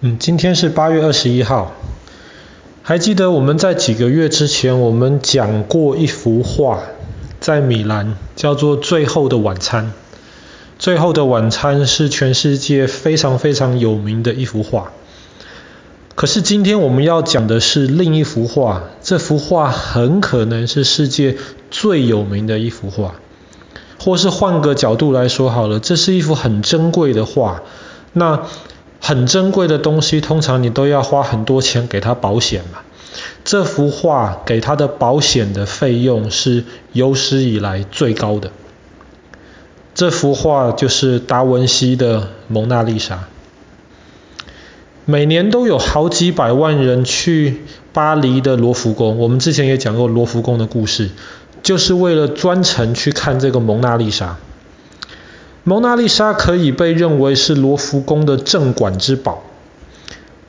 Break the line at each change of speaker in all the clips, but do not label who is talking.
嗯，今天是八月二十一号。还记得我们在几个月之前，我们讲过一幅画，在米兰叫做《最后的晚餐》。《最后的晚餐》是全世界非常非常有名的一幅画。可是今天我们要讲的是另一幅画，这幅画很可能是世界最有名的一幅画，或是换个角度来说好了，这是一幅很珍贵的画。那很珍贵的东西，通常你都要花很多钱给它保险嘛。这幅画给它的保险的费用是有史以来最高的。这幅画就是达文西的《蒙娜丽莎》。每年都有好几百万人去巴黎的罗浮宫，我们之前也讲过罗浮宫的故事，就是为了专程去看这个蒙娜丽莎。蒙娜丽莎可以被认为是罗浮宫的镇馆之宝。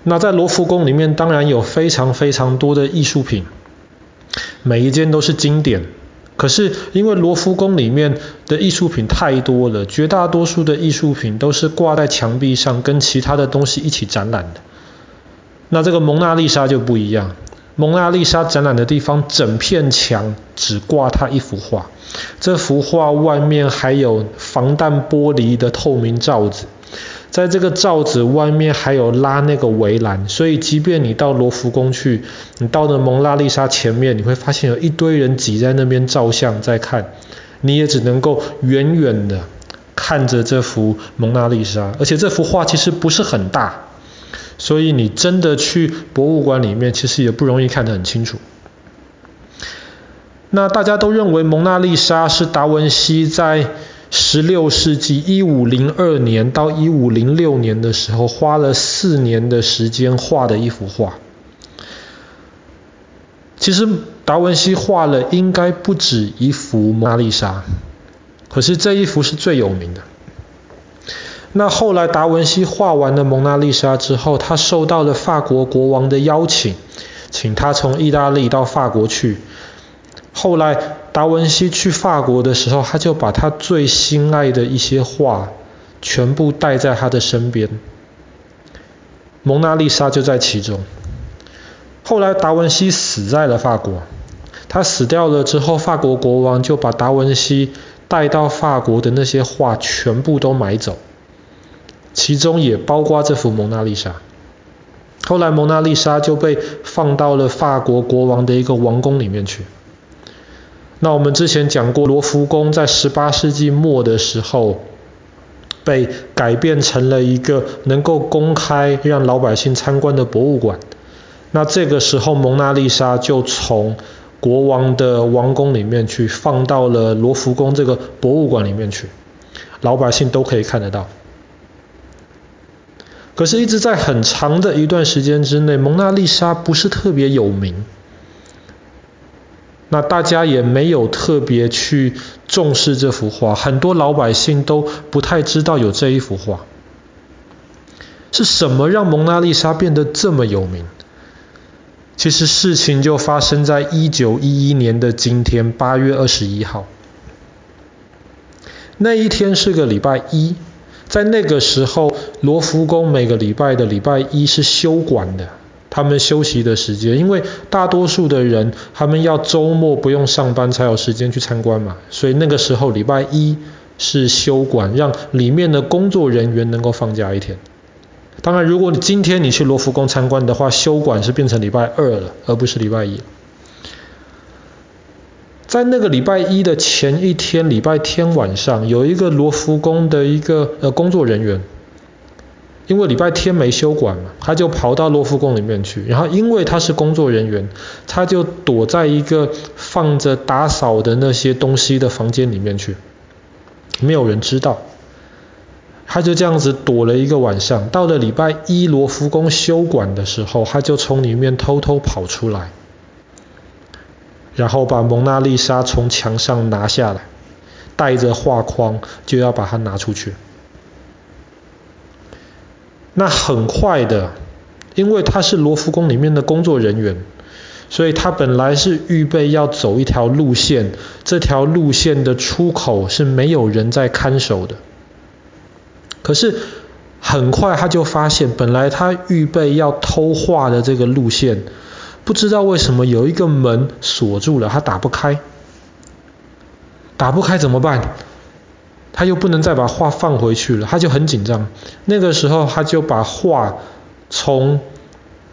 那在罗浮宫里面，当然有非常非常多的艺术品，每一件都是经典。可是因为罗浮宫里面的艺术品太多了，绝大多数的艺术品都是挂在墙壁上，跟其他的东西一起展览的。那这个蒙娜丽莎就不一样。蒙娜丽莎展览的地方，整片墙只挂它一幅画。这幅画外面还有防弹玻璃的透明罩子，在这个罩子外面还有拉那个围栏，所以即便你到罗浮宫去，你到了蒙娜丽莎前面，你会发现有一堆人挤在那边照相在看，你也只能够远远的看着这幅蒙娜丽莎，而且这幅画其实不是很大。所以你真的去博物馆里面，其实也不容易看得很清楚。那大家都认为蒙娜丽莎是达文西在十六世纪一五零二年到一五零六年的时候，花了四年的时间画的一幅画。其实达文西画了应该不止一幅蒙娜丽莎，可是这一幅是最有名的。那后来达文西画完了蒙娜丽莎之后，他受到了法国国王的邀请，请他从意大利到法国去。后来达文西去法国的时候，他就把他最心爱的一些画全部带在他的身边，蒙娜丽莎就在其中。后来达文西死在了法国，他死掉了之后，法国国王就把达文西带到法国的那些画全部都买走。其中也包括这幅蒙娜丽莎。后来蒙娜丽莎就被放到了法国国王的一个王宫里面去。那我们之前讲过，罗浮宫在十八世纪末的时候被改变成了一个能够公开让老百姓参观的博物馆。那这个时候蒙娜丽莎就从国王的王宫里面去放到了罗浮宫这个博物馆里面去，老百姓都可以看得到。可是，一直在很长的一段时间之内，蒙娜丽莎不是特别有名。那大家也没有特别去重视这幅画，很多老百姓都不太知道有这一幅画。是什么让蒙娜丽莎变得这么有名？其实事情就发生在一九一一年的今天，八月二十一号。那一天是个礼拜一。在那个时候，罗浮宫每个礼拜的礼拜一是休馆的，他们休息的时间，因为大多数的人他们要周末不用上班才有时间去参观嘛，所以那个时候礼拜一是休馆，让里面的工作人员能够放假一天。当然，如果你今天你去罗浮宫参观的话，休馆是变成礼拜二了，而不是礼拜一。在那个礼拜一的前一天，礼拜天晚上，有一个罗浮宫的一个呃工作人员，因为礼拜天没休馆嘛，他就跑到罗浮宫里面去。然后因为他是工作人员，他就躲在一个放着打扫的那些东西的房间里面去，没有人知道。他就这样子躲了一个晚上。到了礼拜一罗浮宫休馆的时候，他就从里面偷偷跑出来。然后把蒙娜丽莎从墙上拿下来，带着画框就要把它拿出去。那很快的，因为他是罗浮宫里面的工作人员，所以他本来是预备要走一条路线，这条路线的出口是没有人在看守的。可是很快他就发现，本来他预备要偷画的这个路线，不知道为什么有一个门锁住了，他打不开。打不开怎么办？他又不能再把画放回去了，他就很紧张。那个时候他就把画从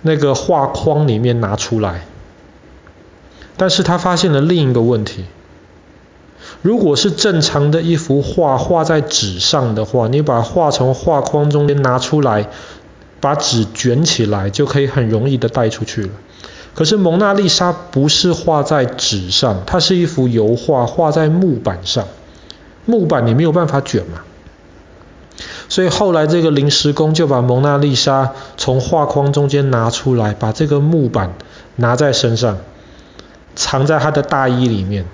那个画框里面拿出来，但是他发现了另一个问题。如果是正常的一幅画画在纸上的话，你把画从画框中间拿出来，把纸卷起来，就可以很容易的带出去了。可是蒙娜丽莎不是画在纸上，它是一幅油画，画在木板上。木板你没有办法卷嘛，所以后来这个临时工就把蒙娜丽莎从画框中间拿出来，把这个木板拿在身上，藏在他的大衣里面。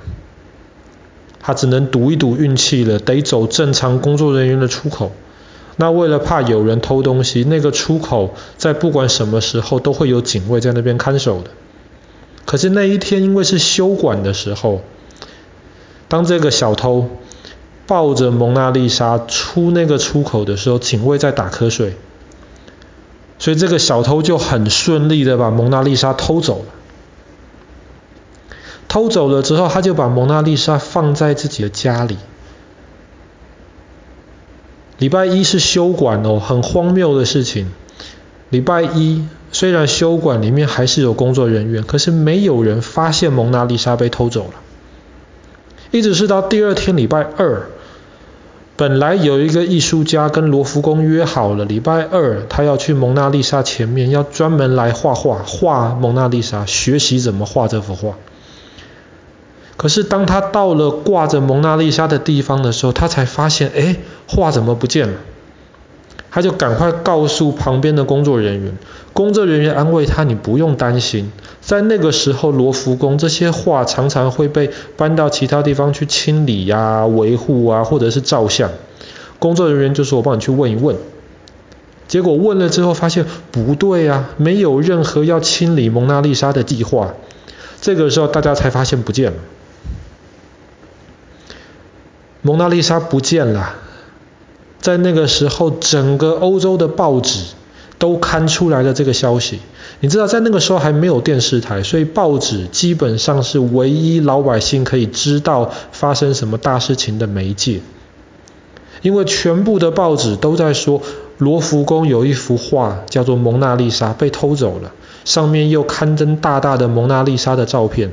他只能赌一赌运气了，得走正常工作人员的出口。那为了怕有人偷东西，那个出口在不管什么时候都会有警卫在那边看守的。可是那一天因为是休馆的时候，当这个小偷抱着蒙娜丽莎出那个出口的时候，警卫在打瞌睡，所以这个小偷就很顺利的把蒙娜丽莎偷走了。偷走了之后，他就把蒙娜丽莎放在自己的家里。礼拜一是休馆哦，很荒谬的事情。礼拜一虽然休馆里面还是有工作人员，可是没有人发现蒙娜丽莎被偷走了。一直是到第二天礼拜二，本来有一个艺术家跟罗浮宫约好了，礼拜二他要去蒙娜丽莎前面，要专门来画画，画蒙娜丽莎，学习怎么画这幅画。可是当他到了挂着蒙娜丽莎的地方的时候，他才发现，哎，画怎么不见了？他就赶快告诉旁边的工作人员，工作人员安慰他，你不用担心，在那个时候罗浮宫这些画常常会被搬到其他地方去清理呀、维护啊，或者是照相。工作人员就说，我帮你去问一问。结果问了之后发现不对啊，没有任何要清理蒙娜丽莎的计划。这个时候大家才发现不见了。蒙娜丽莎不见了，在那个时候，整个欧洲的报纸都刊出来了这个消息。你知道，在那个时候还没有电视台，所以报纸基本上是唯一老百姓可以知道发生什么大事情的媒介。因为全部的报纸都在说，罗浮宫有一幅画叫做《蒙娜丽莎》被偷走了，上面又刊登大大的蒙娜丽莎的照片。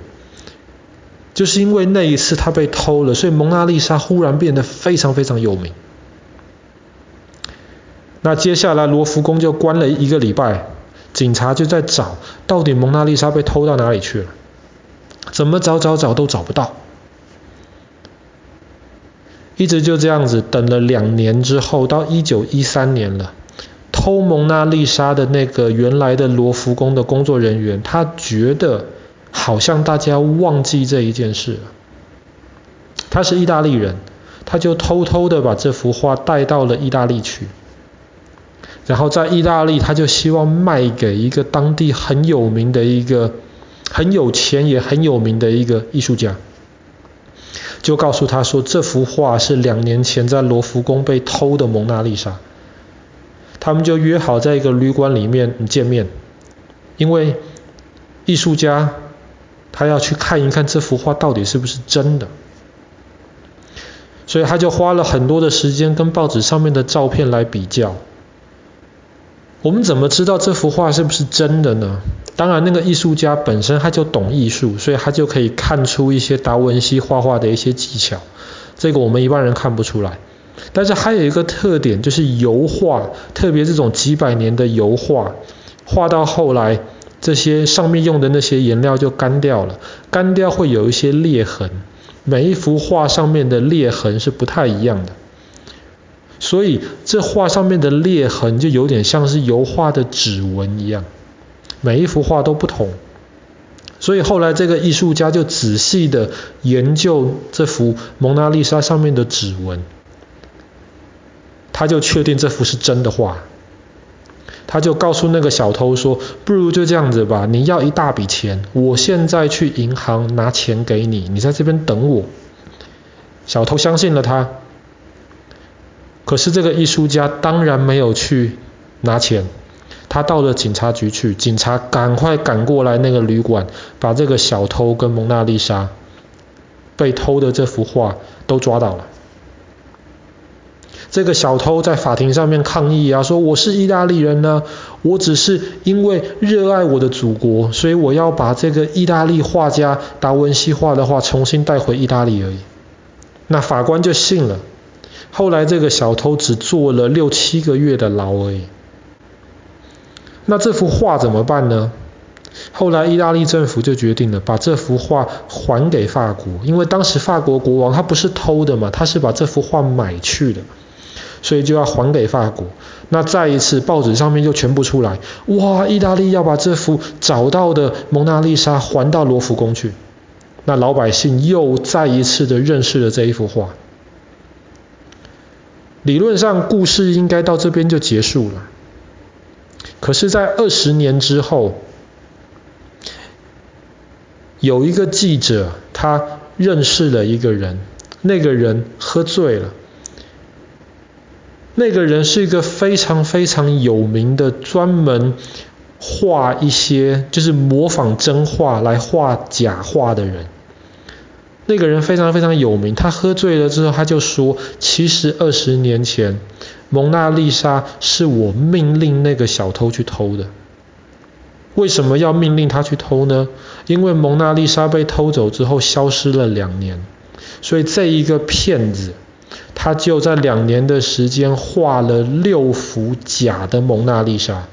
就是因为那一次他被偷了，所以蒙娜丽莎忽然变得非常非常有名。那接下来罗浮宫就关了一个礼拜，警察就在找，到底蒙娜丽莎被偷到哪里去了？怎么找找找都找不到。一直就这样子等了两年之后，到一九一三年了，偷蒙娜丽莎的那个原来的罗浮宫的工作人员，他觉得。好像大家忘记这一件事了。他是意大利人，他就偷偷的把这幅画带到了意大利去，然后在意大利他就希望卖给一个当地很有名的一个很有钱也很有名的一个艺术家，就告诉他说，这幅画是两年前在罗浮宫被偷的蒙娜丽莎。他们就约好在一个旅馆里面见面，因为艺术家。他要去看一看这幅画到底是不是真的，所以他就花了很多的时间跟报纸上面的照片来比较。我们怎么知道这幅画是不是真的呢？当然，那个艺术家本身他就懂艺术，所以他就可以看出一些达文西画画的一些技巧。这个我们一般人看不出来。但是还有一个特点，就是油画，特别这种几百年的油画，画到后来。这些上面用的那些颜料就干掉了，干掉会有一些裂痕，每一幅画上面的裂痕是不太一样的，所以这画上面的裂痕就有点像是油画的指纹一样，每一幅画都不同，所以后来这个艺术家就仔细的研究这幅蒙娜丽莎上面的指纹，他就确定这幅是真的画。他就告诉那个小偷说：“不如就这样子吧，你要一大笔钱，我现在去银行拿钱给你，你在这边等我。”小偷相信了他。可是这个艺术家当然没有去拿钱，他到了警察局去，警察赶快赶过来那个旅馆，把这个小偷跟蒙娜丽莎被偷的这幅画都抓到了。这个小偷在法庭上面抗议啊，说我是意大利人呢，我只是因为热爱我的祖国，所以我要把这个意大利画家达文西画的画重新带回意大利而已。那法官就信了。后来这个小偷只坐了六七个月的牢而已。那这幅画怎么办呢？后来意大利政府就决定了把这幅画还给法国，因为当时法国国王他不是偷的嘛，他是把这幅画买去的。所以就要还给法国。那再一次报纸上面就全部出来，哇！意大利要把这幅找到的蒙娜丽莎还到罗浮宫去。那老百姓又再一次的认识了这一幅画。理论上故事应该到这边就结束了。可是，在二十年之后，有一个记者他认识了一个人，那个人喝醉了。那个人是一个非常非常有名的，专门画一些就是模仿真画来画假画的人。那个人非常非常有名，他喝醉了之后，他就说：“其实二十年前，蒙娜丽莎是我命令那个小偷去偷的。为什么要命令他去偷呢？因为蒙娜丽莎被偷走之后消失了两年，所以这一个骗子。”他就在两年的时间画了六幅假的蒙娜丽莎，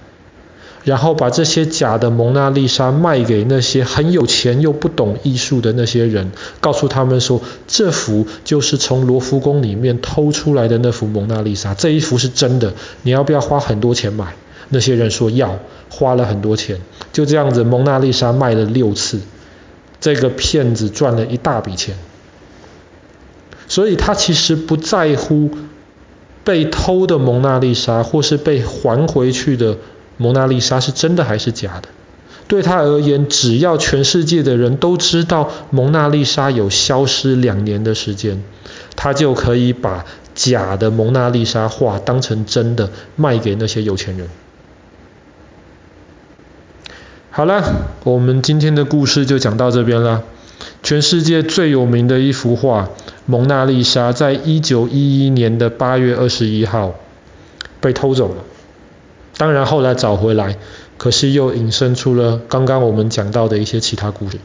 然后把这些假的蒙娜丽莎卖给那些很有钱又不懂艺术的那些人，告诉他们说，这幅就是从罗浮宫里面偷出来的那幅蒙娜丽莎，这一幅是真的，你要不要花很多钱买？那些人说要，花了很多钱，就这样子蒙娜丽莎卖了六次，这个骗子赚了一大笔钱。所以他其实不在乎被偷的蒙娜丽莎，或是被还回去的蒙娜丽莎是真的还是假的。对他而言，只要全世界的人都知道蒙娜丽莎有消失两年的时间，他就可以把假的蒙娜丽莎画当成真的卖给那些有钱人。好了，我们今天的故事就讲到这边了。全世界最有名的一幅画。蒙娜丽莎在一九一一年的八月二十一号被偷走了，当然后来找回来，可是又引申出了刚刚我们讲到的一些其他故事。